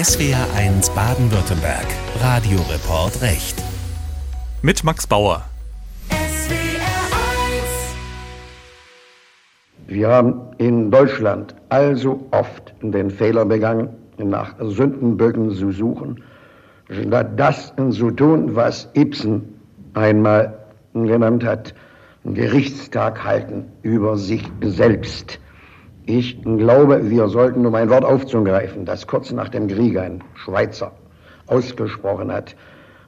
SWR1 Baden-Württemberg. Radioreport Recht. Mit Max Bauer. Wir haben in Deutschland also oft den Fehler begangen, nach Sündenböcken zu suchen, statt das zu tun, was Ibsen einmal genannt hat, Gerichtstag halten über sich selbst. Ich glaube, wir sollten, um ein Wort aufzugreifen, das kurz nach dem Krieg ein Schweizer ausgesprochen hat,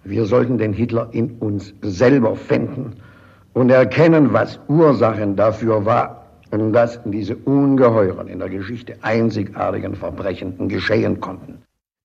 wir sollten den Hitler in uns selber finden und erkennen, was Ursachen dafür war, dass diese ungeheuren, in der Geschichte einzigartigen Verbrechen geschehen konnten.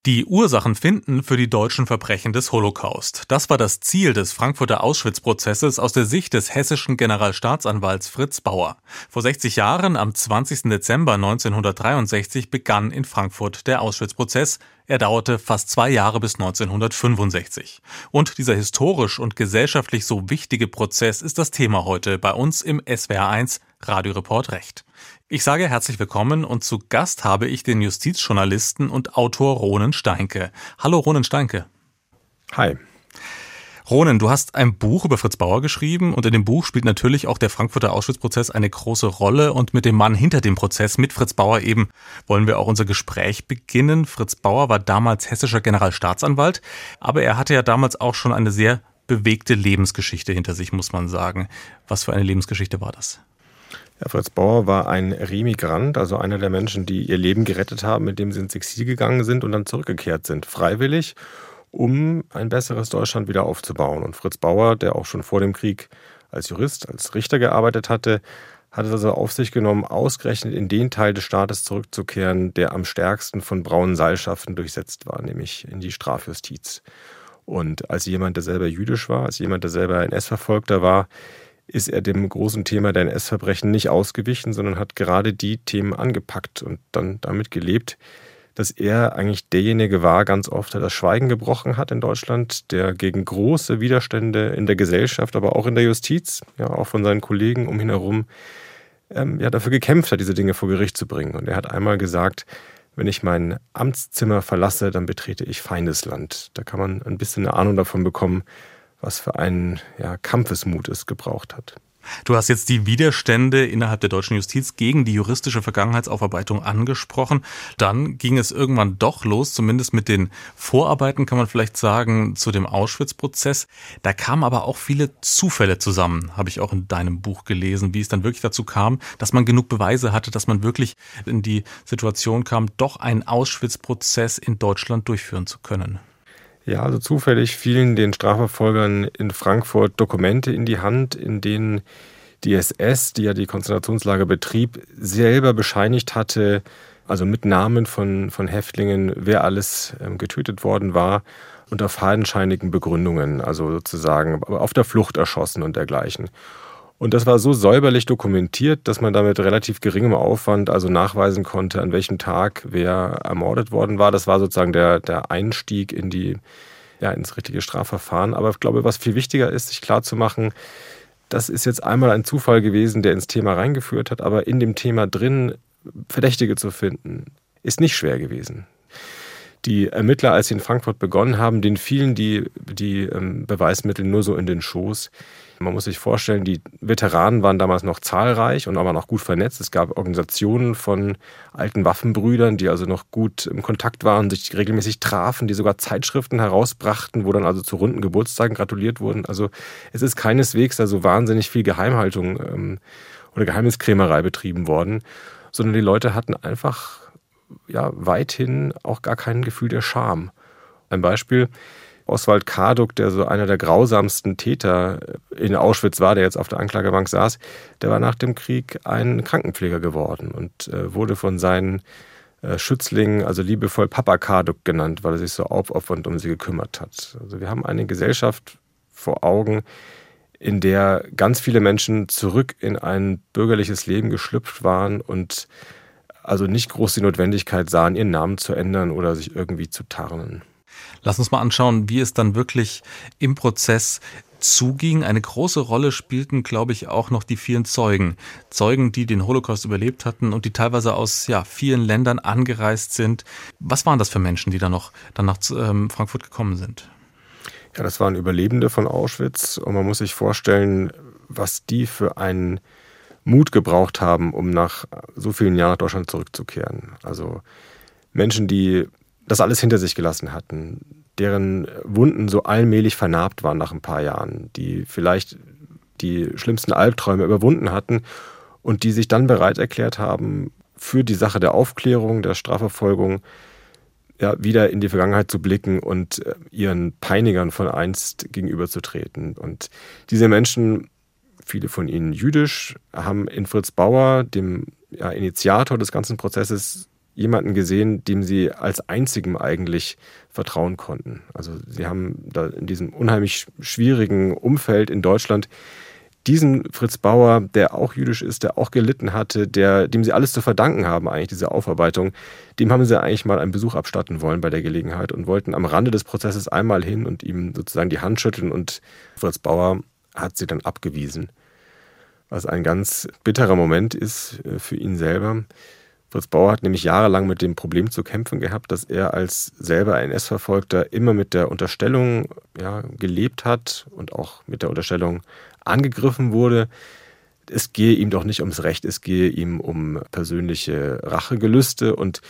Die Ursachen finden für die deutschen Verbrechen des Holocaust. Das war das Ziel des Frankfurter Auschwitz-Prozesses aus der Sicht des hessischen Generalstaatsanwalts Fritz Bauer. Vor 60 Jahren, am 20. Dezember 1963, begann in Frankfurt der Auschwitz-Prozess. Er dauerte fast zwei Jahre bis 1965. Und dieser historisch und gesellschaftlich so wichtige Prozess ist das Thema heute bei uns im SWR1 Radioreport Recht. Ich sage herzlich willkommen und zu Gast habe ich den Justizjournalisten und Autor Ronen Steinke. Hallo Ronen Steinke. Hi. Ronen, du hast ein Buch über Fritz Bauer geschrieben und in dem Buch spielt natürlich auch der Frankfurter Auschwitz-Prozess eine große Rolle und mit dem Mann hinter dem Prozess, mit Fritz Bauer eben, wollen wir auch unser Gespräch beginnen. Fritz Bauer war damals hessischer Generalstaatsanwalt, aber er hatte ja damals auch schon eine sehr bewegte Lebensgeschichte hinter sich, muss man sagen. Was für eine Lebensgeschichte war das? Ja, Fritz Bauer war ein Remigrant, also einer der Menschen, die ihr Leben gerettet haben, mit dem sie ins Exil gegangen sind und dann zurückgekehrt sind, freiwillig, um ein besseres Deutschland wieder aufzubauen. Und Fritz Bauer, der auch schon vor dem Krieg als Jurist, als Richter gearbeitet hatte, hat es also auf sich genommen, ausgerechnet in den Teil des Staates zurückzukehren, der am stärksten von braunen Seilschaften durchsetzt war, nämlich in die Strafjustiz. Und als jemand, der selber jüdisch war, als jemand, der selber NS-Verfolgter war, ist er dem großen Thema der NS-Verbrechen nicht ausgewichen, sondern hat gerade die Themen angepackt und dann damit gelebt, dass er eigentlich derjenige war, ganz oft, der das Schweigen gebrochen hat in Deutschland, der gegen große Widerstände in der Gesellschaft, aber auch in der Justiz, ja auch von seinen Kollegen um ihn herum, ähm, ja dafür gekämpft hat, diese Dinge vor Gericht zu bringen. Und er hat einmal gesagt, wenn ich mein Amtszimmer verlasse, dann betrete ich Feindesland. Da kann man ein bisschen eine Ahnung davon bekommen, was für einen ja, Kampfesmut es gebraucht hat. Du hast jetzt die Widerstände innerhalb der deutschen Justiz gegen die juristische Vergangenheitsaufarbeitung angesprochen. Dann ging es irgendwann doch los, zumindest mit den Vorarbeiten kann man vielleicht sagen, zu dem Auschwitz-Prozess. Da kamen aber auch viele Zufälle zusammen, habe ich auch in deinem Buch gelesen, wie es dann wirklich dazu kam, dass man genug Beweise hatte, dass man wirklich in die Situation kam, doch einen Auschwitz-Prozess in Deutschland durchführen zu können. Ja, also zufällig fielen den Strafverfolgern in Frankfurt Dokumente in die Hand, in denen die SS, die ja die Konzentrationslager betrieb, selber bescheinigt hatte, also mit Namen von, von Häftlingen, wer alles ähm, getötet worden war, unter fadenscheinigen Begründungen, also sozusagen auf der Flucht erschossen und dergleichen. Und das war so säuberlich dokumentiert, dass man damit relativ geringem Aufwand also nachweisen konnte, an welchem Tag wer ermordet worden war. Das war sozusagen der, der Einstieg in die, ja, ins richtige Strafverfahren. Aber ich glaube, was viel wichtiger ist, sich klarzumachen, das ist jetzt einmal ein Zufall gewesen, der ins Thema reingeführt hat, aber in dem Thema drin Verdächtige zu finden, ist nicht schwer gewesen. Die Ermittler, als sie in Frankfurt begonnen haben, denen fielen die, die ähm, Beweismittel nur so in den Schoß. Man muss sich vorstellen, die Veteranen waren damals noch zahlreich und aber noch gut vernetzt. Es gab Organisationen von alten Waffenbrüdern, die also noch gut im Kontakt waren, sich regelmäßig trafen, die sogar Zeitschriften herausbrachten, wo dann also zu runden Geburtstagen gratuliert wurden. Also es ist keineswegs da so wahnsinnig viel Geheimhaltung ähm, oder Geheimniskrämerei betrieben worden, sondern die Leute hatten einfach ja weithin auch gar kein Gefühl der Scham. Ein Beispiel, Oswald Karduk, der so einer der grausamsten Täter in Auschwitz war, der jetzt auf der Anklagebank saß, der war nach dem Krieg ein Krankenpfleger geworden und äh, wurde von seinen äh, Schützlingen, also liebevoll Papa Karduk genannt, weil er sich so aufopfernd um sie gekümmert hat. Also wir haben eine Gesellschaft vor Augen, in der ganz viele Menschen zurück in ein bürgerliches Leben geschlüpft waren und also nicht groß die Notwendigkeit sahen, ihren Namen zu ändern oder sich irgendwie zu tarnen. Lass uns mal anschauen, wie es dann wirklich im Prozess zuging. Eine große Rolle spielten, glaube ich, auch noch die vielen Zeugen. Zeugen, die den Holocaust überlebt hatten und die teilweise aus ja, vielen Ländern angereist sind. Was waren das für Menschen, die da noch dann nach ähm, Frankfurt gekommen sind? Ja, das waren Überlebende von Auschwitz und man muss sich vorstellen, was die für einen Mut gebraucht haben, um nach so vielen Jahren nach Deutschland zurückzukehren. Also Menschen, die das alles hinter sich gelassen hatten, deren Wunden so allmählich vernarbt waren nach ein paar Jahren, die vielleicht die schlimmsten Albträume überwunden hatten und die sich dann bereit erklärt haben, für die Sache der Aufklärung, der Strafverfolgung ja, wieder in die Vergangenheit zu blicken und äh, ihren Peinigern von einst gegenüberzutreten. Und diese Menschen, viele von ihnen jüdisch, haben in Fritz Bauer, dem ja, Initiator des ganzen Prozesses, jemanden gesehen, dem sie als einzigem eigentlich vertrauen konnten. Also sie haben da in diesem unheimlich schwierigen Umfeld in Deutschland diesen Fritz Bauer, der auch jüdisch ist, der auch gelitten hatte, der, dem sie alles zu verdanken haben, eigentlich diese Aufarbeitung, dem haben sie eigentlich mal einen Besuch abstatten wollen bei der Gelegenheit und wollten am Rande des Prozesses einmal hin und ihm sozusagen die Hand schütteln und Fritz Bauer hat sie dann abgewiesen. Was ein ganz bitterer Moment ist äh, für ihn selber. Fritz Bauer hat nämlich jahrelang mit dem Problem zu kämpfen gehabt, dass er als selber NS-Verfolgter immer mit der Unterstellung ja, gelebt hat und auch mit der Unterstellung angegriffen wurde, es gehe ihm doch nicht ums Recht, es gehe ihm um persönliche Rachegelüste und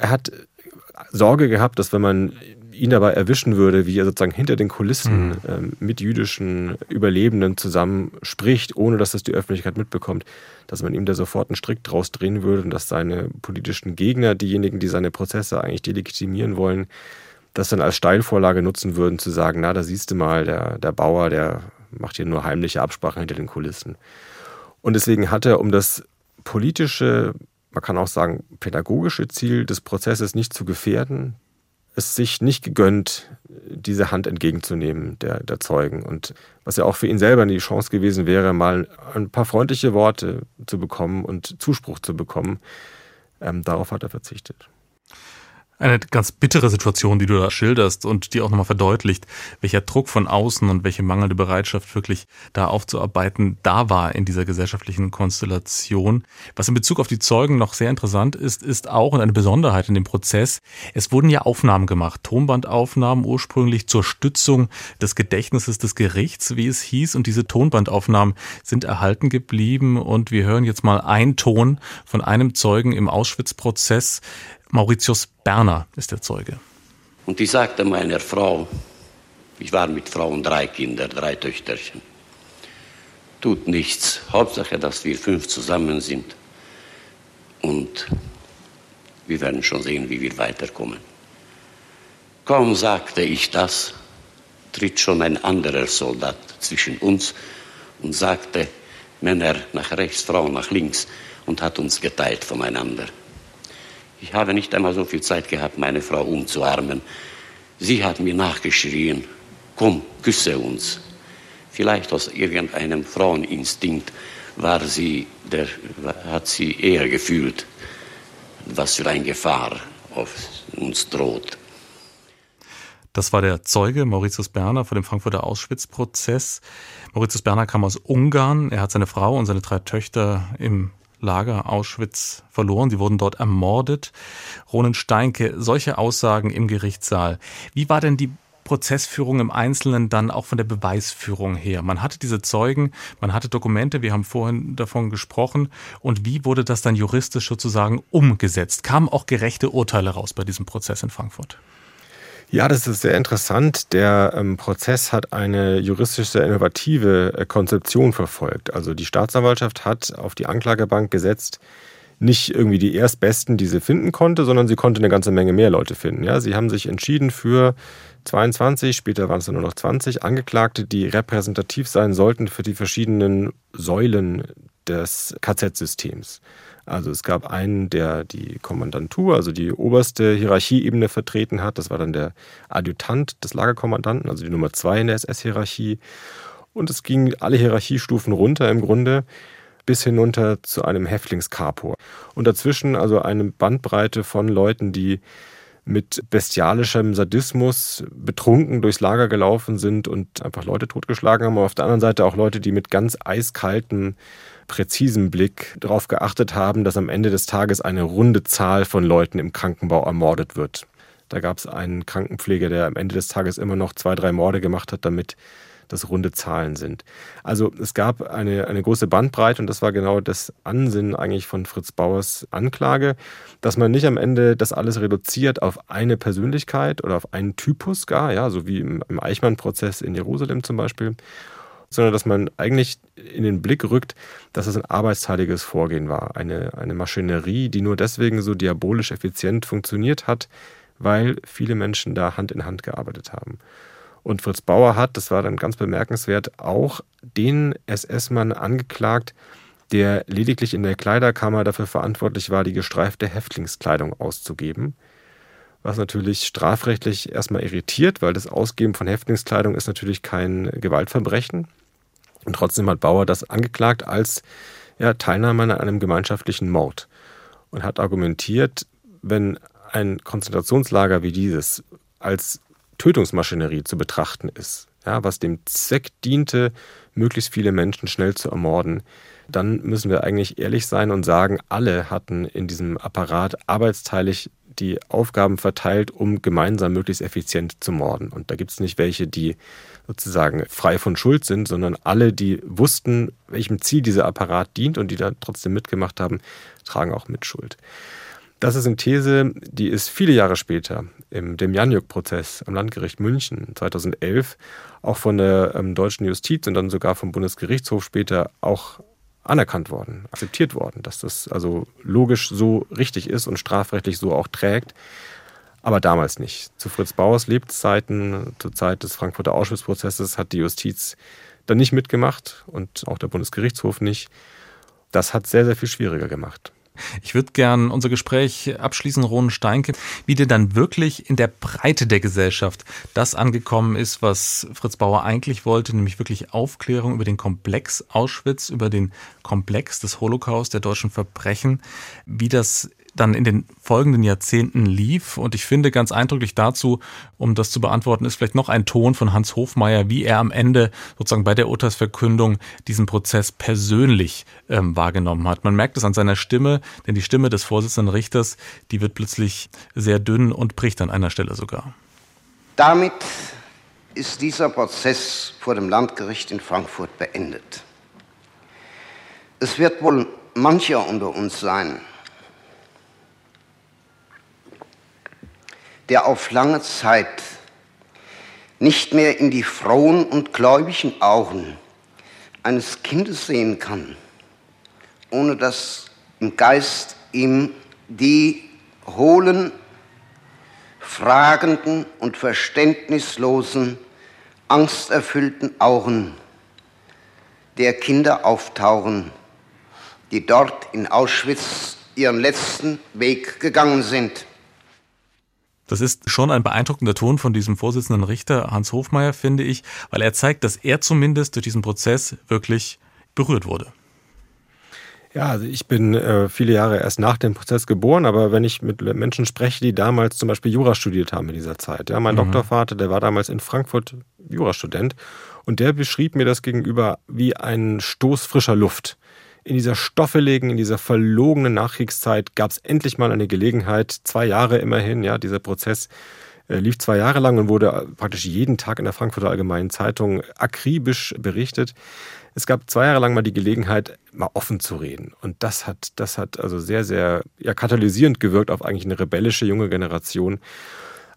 er hat Sorge gehabt, dass wenn man ihn dabei erwischen würde, wie er sozusagen hinter den Kulissen mhm. ähm, mit jüdischen Überlebenden zusammen spricht, ohne dass das die Öffentlichkeit mitbekommt, dass man ihm da sofort einen Strick draus drehen würde und dass seine politischen Gegner, diejenigen, die seine Prozesse eigentlich delegitimieren wollen, das dann als Steilvorlage nutzen würden, zu sagen, na, da siehst du mal, der, der Bauer, der macht hier nur heimliche Absprachen hinter den Kulissen. Und deswegen hat er, um das politische, man kann auch sagen, pädagogische Ziel des Prozesses nicht zu gefährden, es sich nicht gegönnt, diese Hand entgegenzunehmen der, der Zeugen. Und was ja auch für ihn selber die Chance gewesen wäre, mal ein paar freundliche Worte zu bekommen und Zuspruch zu bekommen, ähm, darauf hat er verzichtet. Eine ganz bittere Situation, die du da schilderst und die auch nochmal verdeutlicht, welcher Druck von außen und welche mangelnde Bereitschaft wirklich da aufzuarbeiten da war in dieser gesellschaftlichen Konstellation. Was in Bezug auf die Zeugen noch sehr interessant ist, ist auch und eine Besonderheit in dem Prozess, es wurden ja Aufnahmen gemacht, Tonbandaufnahmen ursprünglich zur Stützung des Gedächtnisses des Gerichts, wie es hieß, und diese Tonbandaufnahmen sind erhalten geblieben. Und wir hören jetzt mal einen Ton von einem Zeugen im Auschwitz-Prozess, Mauritius Berner ist der Zeuge. Und ich sagte meiner Frau, ich war mit Frau und drei Kinder, drei Töchterchen, tut nichts, Hauptsache, dass wir fünf zusammen sind und wir werden schon sehen, wie wir weiterkommen. Kaum sagte ich das, tritt schon ein anderer Soldat zwischen uns und sagte, Männer nach rechts, Frauen nach links und hat uns geteilt voneinander. Ich habe nicht einmal so viel Zeit gehabt, meine Frau umzuarmen. Sie hat mir nachgeschrien, komm, küsse uns. Vielleicht aus irgendeinem Fraueninstinkt war sie, der, hat sie eher gefühlt, was für eine Gefahr auf uns droht. Das war der Zeuge Mauritius Berner vor dem Frankfurter Auschwitz-Prozess. Mauritius Berner kam aus Ungarn. Er hat seine Frau und seine drei Töchter im Lager Auschwitz verloren. Sie wurden dort ermordet. Ronen Steinke, solche Aussagen im Gerichtssaal. Wie war denn die Prozessführung im Einzelnen dann auch von der Beweisführung her? Man hatte diese Zeugen, man hatte Dokumente, wir haben vorhin davon gesprochen. Und wie wurde das dann juristisch sozusagen umgesetzt? Kamen auch gerechte Urteile raus bei diesem Prozess in Frankfurt? Ja, das ist sehr interessant. Der ähm, Prozess hat eine juristisch sehr innovative äh, Konzeption verfolgt. Also die Staatsanwaltschaft hat auf die Anklagebank gesetzt, nicht irgendwie die Erstbesten, die sie finden konnte, sondern sie konnte eine ganze Menge mehr Leute finden. Ja, sie haben sich entschieden für 22, später waren es nur noch 20 Angeklagte, die repräsentativ sein sollten für die verschiedenen Säulen des KZ-Systems. Also es gab einen, der die Kommandantur, also die oberste Hierarchieebene vertreten hat. Das war dann der Adjutant des Lagerkommandanten, also die Nummer zwei in der SS-Hierarchie. Und es ging alle Hierarchiestufen runter im Grunde bis hinunter zu einem Häftlingskapor. Und dazwischen also eine Bandbreite von Leuten, die mit bestialischem Sadismus betrunken durchs Lager gelaufen sind und einfach Leute totgeschlagen haben. Aber auf der anderen Seite auch Leute, die mit ganz eiskaltem, präzisem Blick darauf geachtet haben, dass am Ende des Tages eine runde Zahl von Leuten im Krankenbau ermordet wird. Da gab es einen Krankenpfleger, der am Ende des Tages immer noch zwei, drei Morde gemacht hat, damit das runde Zahlen sind. Also es gab eine, eine große Bandbreite und das war genau das Ansinnen eigentlich von Fritz Bauers Anklage, dass man nicht am Ende das alles reduziert auf eine Persönlichkeit oder auf einen Typus gar, ja, so wie im, im Eichmann-Prozess in Jerusalem zum Beispiel, sondern dass man eigentlich in den Blick rückt, dass es ein arbeitsteiliges Vorgehen war. Eine, eine Maschinerie, die nur deswegen so diabolisch effizient funktioniert hat, weil viele Menschen da Hand in Hand gearbeitet haben. Und Fritz Bauer hat, das war dann ganz bemerkenswert, auch den SS-Mann angeklagt, der lediglich in der Kleiderkammer dafür verantwortlich war, die gestreifte Häftlingskleidung auszugeben. Was natürlich strafrechtlich erstmal irritiert, weil das Ausgeben von Häftlingskleidung ist natürlich kein Gewaltverbrechen. Und trotzdem hat Bauer das angeklagt als ja, Teilnahme an einem gemeinschaftlichen Mord. Und hat argumentiert, wenn ein Konzentrationslager wie dieses als Tötungsmaschinerie zu betrachten ist, ja, was dem Zweck diente, möglichst viele Menschen schnell zu ermorden, dann müssen wir eigentlich ehrlich sein und sagen, alle hatten in diesem Apparat arbeitsteilig die Aufgaben verteilt, um gemeinsam möglichst effizient zu morden. Und da gibt es nicht welche, die sozusagen frei von Schuld sind, sondern alle, die wussten, welchem Ziel dieser Apparat dient und die da trotzdem mitgemacht haben, tragen auch mit Schuld. Das ist eine These, die ist viele Jahre später im Demjanjuk-Prozess am Landgericht München 2011 auch von der ähm, deutschen Justiz und dann sogar vom Bundesgerichtshof später auch anerkannt worden, akzeptiert worden, dass das also logisch so richtig ist und strafrechtlich so auch trägt. Aber damals nicht. Zu Fritz Bauers Lebzeiten, zur Zeit des Frankfurter Auschwitz-Prozesses, hat die Justiz dann nicht mitgemacht und auch der Bundesgerichtshof nicht. Das hat sehr, sehr viel schwieriger gemacht. Ich würde gern unser Gespräch abschließen, Ronen Steinke, wie dir dann wirklich in der Breite der Gesellschaft das angekommen ist, was Fritz Bauer eigentlich wollte, nämlich wirklich Aufklärung über den Komplex Auschwitz, über den Komplex des Holocaust, der deutschen Verbrechen, wie das dann in den folgenden Jahrzehnten lief. Und ich finde ganz eindrücklich dazu, um das zu beantworten, ist vielleicht noch ein Ton von Hans Hofmeier, wie er am Ende sozusagen bei der Urteilsverkündung diesen Prozess persönlich ähm, wahrgenommen hat. Man merkt es an seiner Stimme, denn die Stimme des Vorsitzenden Richters, die wird plötzlich sehr dünn und bricht an einer Stelle sogar. Damit ist dieser Prozess vor dem Landgericht in Frankfurt beendet. Es wird wohl mancher unter uns sein, der auf lange Zeit nicht mehr in die frohen und gläubigen Augen eines Kindes sehen kann, ohne dass im Geist ihm die hohlen, fragenden und verständnislosen, angsterfüllten Augen der Kinder auftauchen, die dort in Auschwitz ihren letzten Weg gegangen sind. Das ist schon ein beeindruckender Ton von diesem Vorsitzenden Richter Hans Hofmeier, finde ich, weil er zeigt, dass er zumindest durch diesen Prozess wirklich berührt wurde. Ja, also ich bin äh, viele Jahre erst nach dem Prozess geboren, aber wenn ich mit Menschen spreche, die damals zum Beispiel Jura studiert haben in dieser Zeit, ja, mein mhm. Doktorvater, der war damals in Frankfurt Jurastudent und der beschrieb mir das gegenüber wie ein Stoß frischer Luft in dieser stoffeligen, in dieser verlogenen Nachkriegszeit gab es endlich mal eine Gelegenheit, zwei Jahre immerhin, ja, dieser Prozess äh, lief zwei Jahre lang und wurde praktisch jeden Tag in der Frankfurter Allgemeinen Zeitung akribisch berichtet. Es gab zwei Jahre lang mal die Gelegenheit, mal offen zu reden. Und das hat, das hat also sehr, sehr ja, katalysierend gewirkt auf eigentlich eine rebellische junge Generation.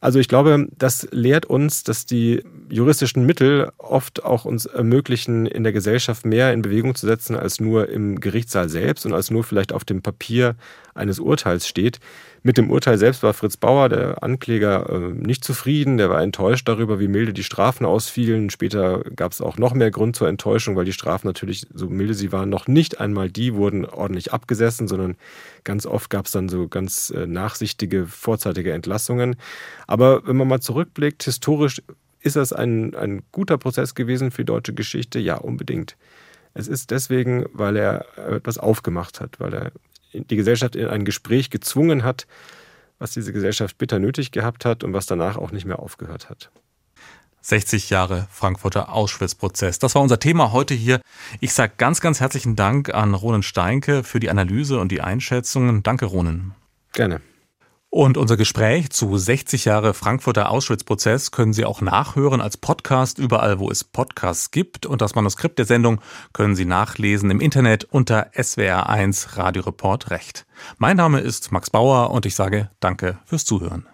Also ich glaube, das lehrt uns, dass die juristischen Mittel oft auch uns ermöglichen, in der Gesellschaft mehr in Bewegung zu setzen, als nur im Gerichtssaal selbst und als nur vielleicht auf dem Papier eines Urteils steht. Mit dem Urteil selbst war Fritz Bauer, der Ankläger, äh, nicht zufrieden. Der war enttäuscht darüber, wie milde die Strafen ausfielen. Später gab es auch noch mehr Grund zur Enttäuschung, weil die Strafen natürlich, so milde sie waren, noch nicht einmal die wurden ordentlich abgesessen, sondern ganz oft gab es dann so ganz äh, nachsichtige, vorzeitige Entlassungen. Aber wenn man mal zurückblickt, historisch ist das ein, ein guter Prozess gewesen für die deutsche Geschichte? Ja, unbedingt. Es ist deswegen, weil er etwas aufgemacht hat, weil er die Gesellschaft in ein Gespräch gezwungen hat, was diese Gesellschaft bitter nötig gehabt hat und was danach auch nicht mehr aufgehört hat. 60 Jahre Frankfurter Auschwitz-Prozess. Das war unser Thema heute hier. Ich sage ganz, ganz herzlichen Dank an Ronen Steinke für die Analyse und die Einschätzungen. Danke, Ronen. Gerne. Und unser Gespräch zu 60 Jahre Frankfurter Auschwitz-Prozess können Sie auch nachhören als Podcast überall, wo es Podcasts gibt. Und das Manuskript der Sendung können Sie nachlesen im Internet unter SWR1 Radio Report Recht. Mein Name ist Max Bauer und ich sage Danke fürs Zuhören.